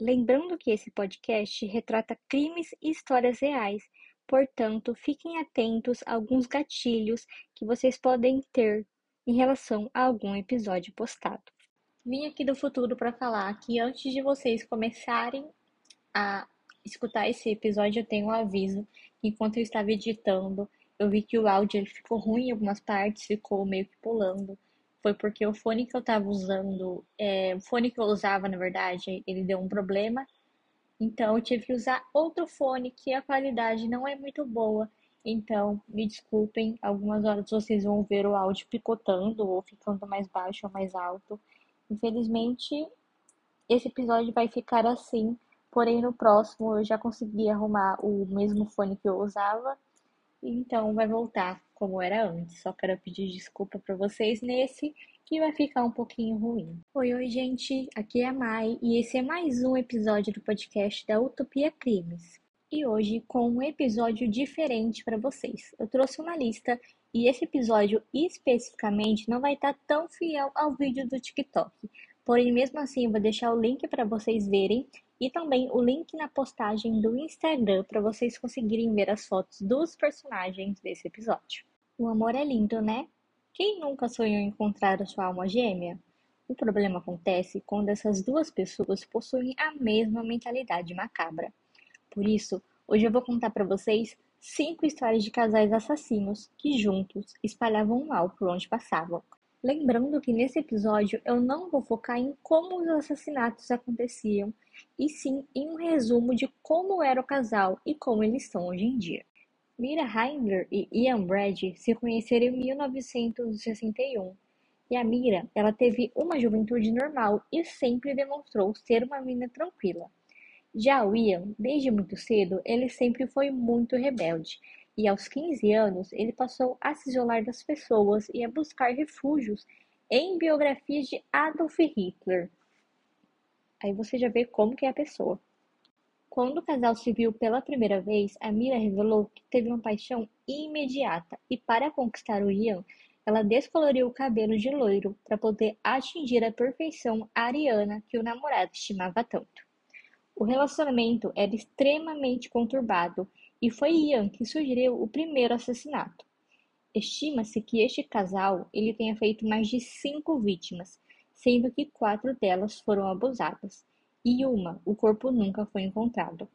Lembrando que esse podcast retrata crimes e histórias reais, portanto, fiquem atentos a alguns gatilhos que vocês podem ter em relação a algum episódio postado. Vim aqui do futuro para falar que antes de vocês começarem a escutar esse episódio, eu tenho um aviso. Enquanto eu estava editando, eu vi que o áudio ele ficou ruim em algumas partes, ficou meio que pulando foi porque o fone que eu tava usando, é, o fone que eu usava, na verdade, ele deu um problema. Então eu tive que usar outro fone que a qualidade não é muito boa. Então, me desculpem, algumas horas vocês vão ver o áudio picotando ou ficando mais baixo ou mais alto. Infelizmente, esse episódio vai ficar assim, porém no próximo eu já consegui arrumar o mesmo fone que eu usava, então vai voltar como era antes. Só quero pedir desculpa para vocês nesse que vai ficar um pouquinho ruim. Oi, oi, gente. Aqui é a Mai e esse é mais um episódio do podcast da Utopia Crimes. E hoje com um episódio diferente para vocês. Eu trouxe uma lista e esse episódio especificamente não vai estar tão fiel ao vídeo do TikTok. Porém, mesmo assim, eu vou deixar o link para vocês verem e também o link na postagem do Instagram para vocês conseguirem ver as fotos dos personagens desse episódio. O amor é lindo, né? Quem nunca sonhou encontrar a sua alma gêmea? O problema acontece quando essas duas pessoas possuem a mesma mentalidade macabra. Por isso, hoje eu vou contar para vocês cinco histórias de casais assassinos que juntos espalhavam o mal por onde passavam. Lembrando que nesse episódio eu não vou focar em como os assassinatos aconteciam, e sim em um resumo de como era o casal e como eles estão hoje em dia. Mira Heimler e Ian Brad se conheceram em 1961, e a Mira, ela teve uma juventude normal e sempre demonstrou ser uma menina tranquila. Já o Ian, desde muito cedo, ele sempre foi muito rebelde e aos 15 anos ele passou a se isolar das pessoas e a buscar refúgios em biografias de Adolf Hitler. Aí você já vê como que é a pessoa. Quando o casal se viu pela primeira vez, a Mira revelou que teve uma paixão imediata e para conquistar o Ian, ela descoloriu o cabelo de loiro para poder atingir a perfeição ariana que o namorado estimava tanto. O relacionamento era extremamente conturbado e foi Ian que sugeriu o primeiro assassinato. Estima-se que este casal ele tenha feito mais de cinco vítimas, sendo que quatro delas foram abusadas, e uma, o corpo nunca foi encontrado.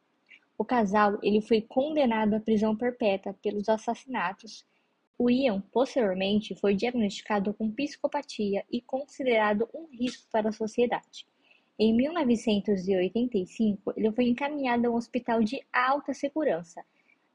O casal ele foi condenado à prisão perpétua pelos assassinatos. O Ian, posteriormente, foi diagnosticado com psicopatia e considerado um risco para a sociedade. Em 1985, ele foi encaminhado a um hospital de alta segurança,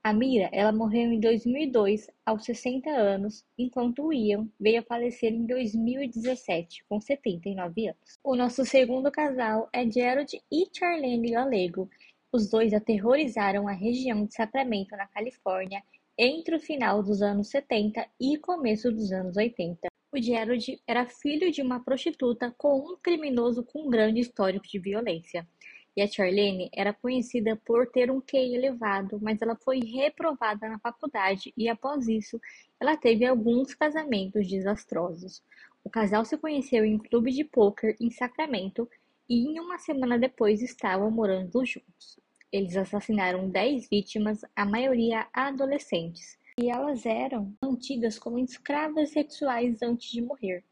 a Mira, ela morreu em 2002, aos 60 anos, enquanto o Ian veio a falecer em 2017, com 79 anos. O nosso segundo casal é Gerald e Charlene Galego. Os dois aterrorizaram a região de Sacramento, na Califórnia, entre o final dos anos 70 e começo dos anos 80. O Gerald era filho de uma prostituta com um criminoso com grande histórico de violência. E a Charlene era conhecida por ter um QI elevado, mas ela foi reprovada na faculdade e após isso ela teve alguns casamentos desastrosos. O casal se conheceu em um clube de pôquer em Sacramento e em uma semana depois estavam morando juntos. Eles assassinaram 10 vítimas, a maioria adolescentes, e elas eram mantidas como escravas sexuais antes de morrer.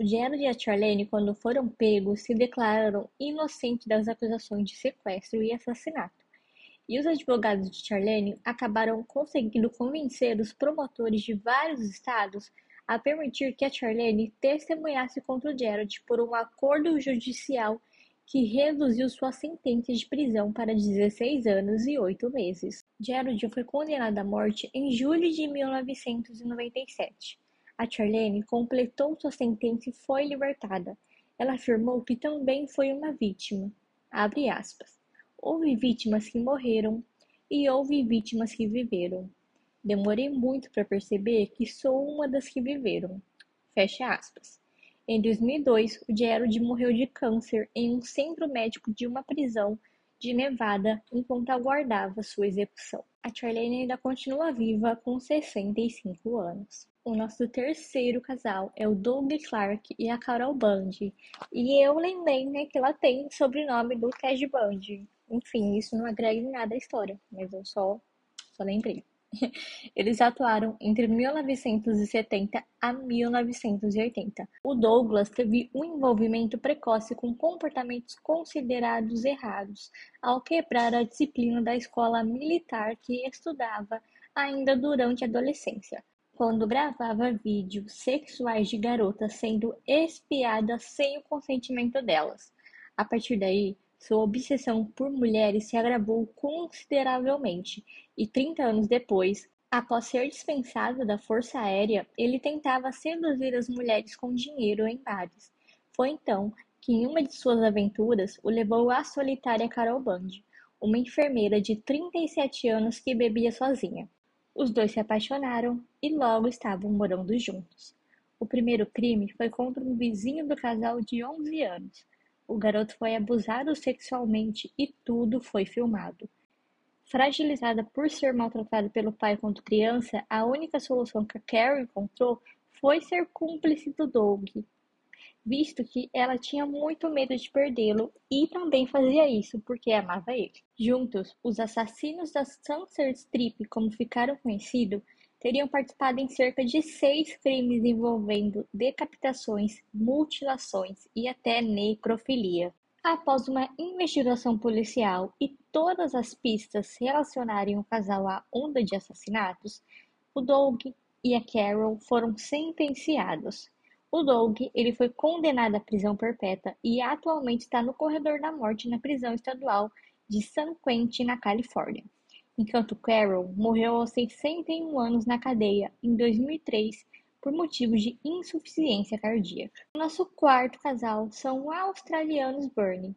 Gerald e a Charlene, quando foram pegos, se declararam inocentes das acusações de sequestro e assassinato. E os advogados de Charlene acabaram conseguindo convencer os promotores de vários estados a permitir que a Charlene testemunhasse contra o Gerald por um acordo judicial que reduziu sua sentença de prisão para 16 anos e 8 meses. Gerald foi condenado à morte em julho de 1997. A Charlene completou sua sentença e foi libertada. Ela afirmou que também foi uma vítima. Abre aspas. Houve vítimas que morreram e houve vítimas que viveram. Demorei muito para perceber que sou uma das que viveram. Fecha aspas. Em 2002, o Gerald morreu de câncer em um centro médico de uma prisão de Nevada enquanto aguardava sua execução. A Charlene ainda continua viva com 65 anos. O nosso terceiro casal é o Doug Clark e a Carol Bundy. E eu lembrei, né, que ela tem sobrenome do Ted Bundy. Enfim, isso não agrega em nada à história, mas eu só, só lembrei. Eles atuaram entre 1970 a 1980. O Douglas teve um envolvimento precoce com comportamentos considerados errados ao quebrar a disciplina da escola militar que estudava ainda durante a adolescência, quando gravava vídeos sexuais de garotas sendo espiadas sem o consentimento delas. A partir daí, sua obsessão por mulheres se agravou consideravelmente e, 30 anos depois, após ser dispensado da Força Aérea, ele tentava seduzir as mulheres com dinheiro em bares. Foi então que, em uma de suas aventuras, o levou à solitária Carol Bundy, uma enfermeira de 37 anos que bebia sozinha. Os dois se apaixonaram e logo estavam morando juntos. O primeiro crime foi contra um vizinho do casal de 11 anos. O garoto foi abusado sexualmente e tudo foi filmado. Fragilizada por ser maltratada pelo pai quando criança, a única solução que a Carrie encontrou foi ser cúmplice do Doug, visto que ela tinha muito medo de perdê-lo e também fazia isso porque amava ele. Juntos, os assassinos da Sunset Strip, como ficaram conhecidos, teriam participado em cerca de seis crimes envolvendo decapitações, mutilações e até necrofilia. Após uma investigação policial e todas as pistas relacionarem o casal à onda de assassinatos, o Doug e a Carol foram sentenciados. O Doug ele foi condenado à prisão perpétua e atualmente está no corredor da morte na prisão estadual de San Quentin, na Califórnia enquanto Carol morreu aos 61 anos na cadeia em 2003 por motivos de insuficiência cardíaca. Nosso quarto casal são os australianos Bernie.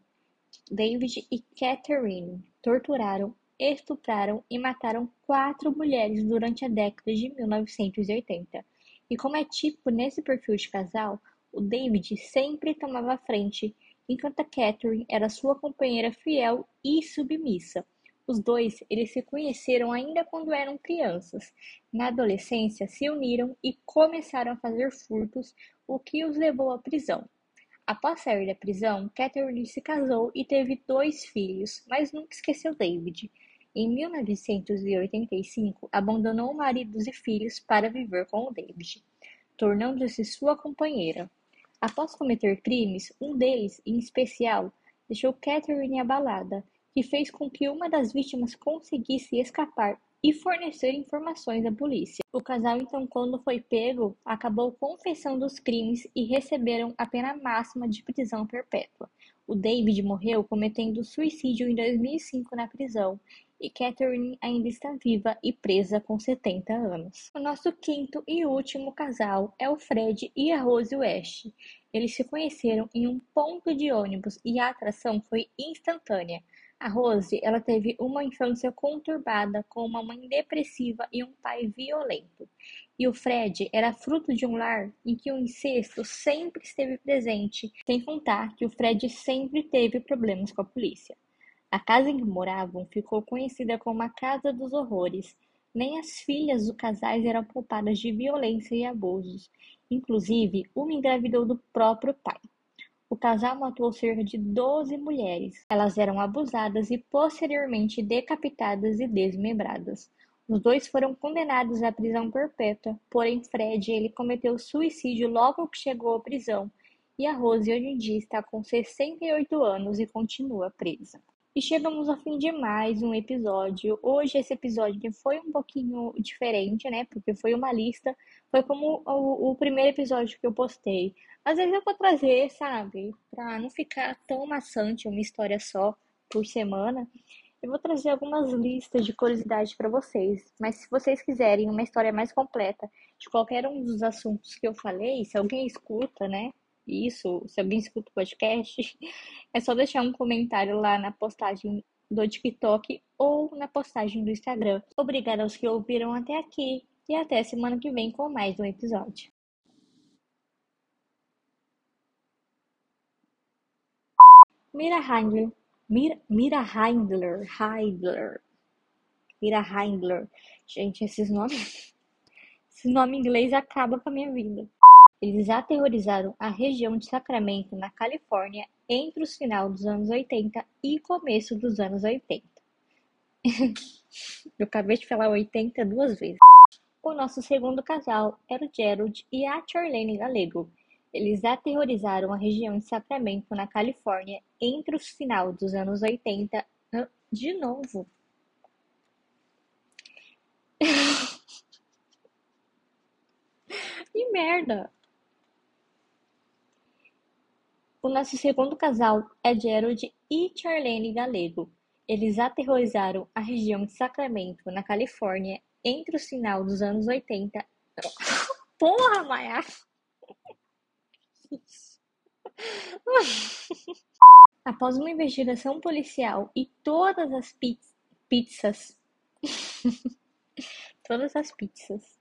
David e Catherine torturaram, estupraram e mataram quatro mulheres durante a década de 1980. E como é típico nesse perfil de casal, o David sempre tomava a frente, enquanto a Catherine era sua companheira fiel e submissa. Os dois, eles se conheceram ainda quando eram crianças. Na adolescência, se uniram e começaram a fazer furtos, o que os levou à prisão. Após sair da prisão, Catherine se casou e teve dois filhos, mas nunca esqueceu David. Em 1985, abandonou maridos e filhos para viver com o David, tornando-se sua companheira. Após cometer crimes, um deles, em especial, deixou Catherine abalada que fez com que uma das vítimas conseguisse escapar e fornecer informações à polícia. O casal, então, quando foi pego, acabou confessando os crimes e receberam a pena máxima de prisão perpétua. O David morreu cometendo suicídio em 2005 na prisão e Catherine ainda está viva e presa com 70 anos. O nosso quinto e último casal é o Fred e a Rose West. Eles se conheceram em um ponto de ônibus e a atração foi instantânea. A Rose, ela teve uma infância conturbada com uma mãe depressiva e um pai violento. E o Fred era fruto de um lar em que o incesto sempre esteve presente, sem contar que o Fred sempre teve problemas com a polícia. A casa em que moravam ficou conhecida como a Casa dos Horrores. Nem as filhas do casais eram culpadas de violência e abusos. Inclusive, uma engravidou do próprio pai. O casal matou cerca de 12 mulheres. Elas eram abusadas e posteriormente decapitadas e desmembradas. Os dois foram condenados à prisão perpétua, porém Fred ele cometeu suicídio logo que chegou à prisão e a Rose hoje em dia está com 68 anos e continua presa. E chegamos ao fim de mais um episódio. Hoje esse episódio foi um pouquinho diferente, né? Porque foi uma lista, foi como o, o primeiro episódio que eu postei. Às vezes eu vou trazer, sabe, pra não ficar tão maçante uma história só por semana. Eu vou trazer algumas listas de curiosidades para vocês, mas se vocês quiserem uma história mais completa de qualquer um dos assuntos que eu falei, se alguém escuta, né? Isso, se alguém escuta o podcast, é só deixar um comentário lá na postagem do TikTok ou na postagem do Instagram. Obrigada aos que ouviram até aqui e até semana que vem com mais um episódio. Mira Heindler, Mira, Mira Heindler, Heindler, Mira Heindler. Gente, esses nomes Esse nome inglês acaba com a minha vida. Eles aterrorizaram a região de Sacramento, na Califórnia, entre os final dos anos 80 e começo dos anos 80. Eu acabei de falar 80 duas vezes. O nosso segundo casal era o Gerald e a Charlene Galego. Eles aterrorizaram a região de Sacramento, na Califórnia, entre os final dos anos 80. De novo. que merda! O nosso segundo casal é Gerald e Charlene Galego. Eles aterrorizaram a região de Sacramento, na Califórnia, entre o final dos anos 80. Porra, Maia! Após uma investigação policial e todas as pizzas. todas as pizzas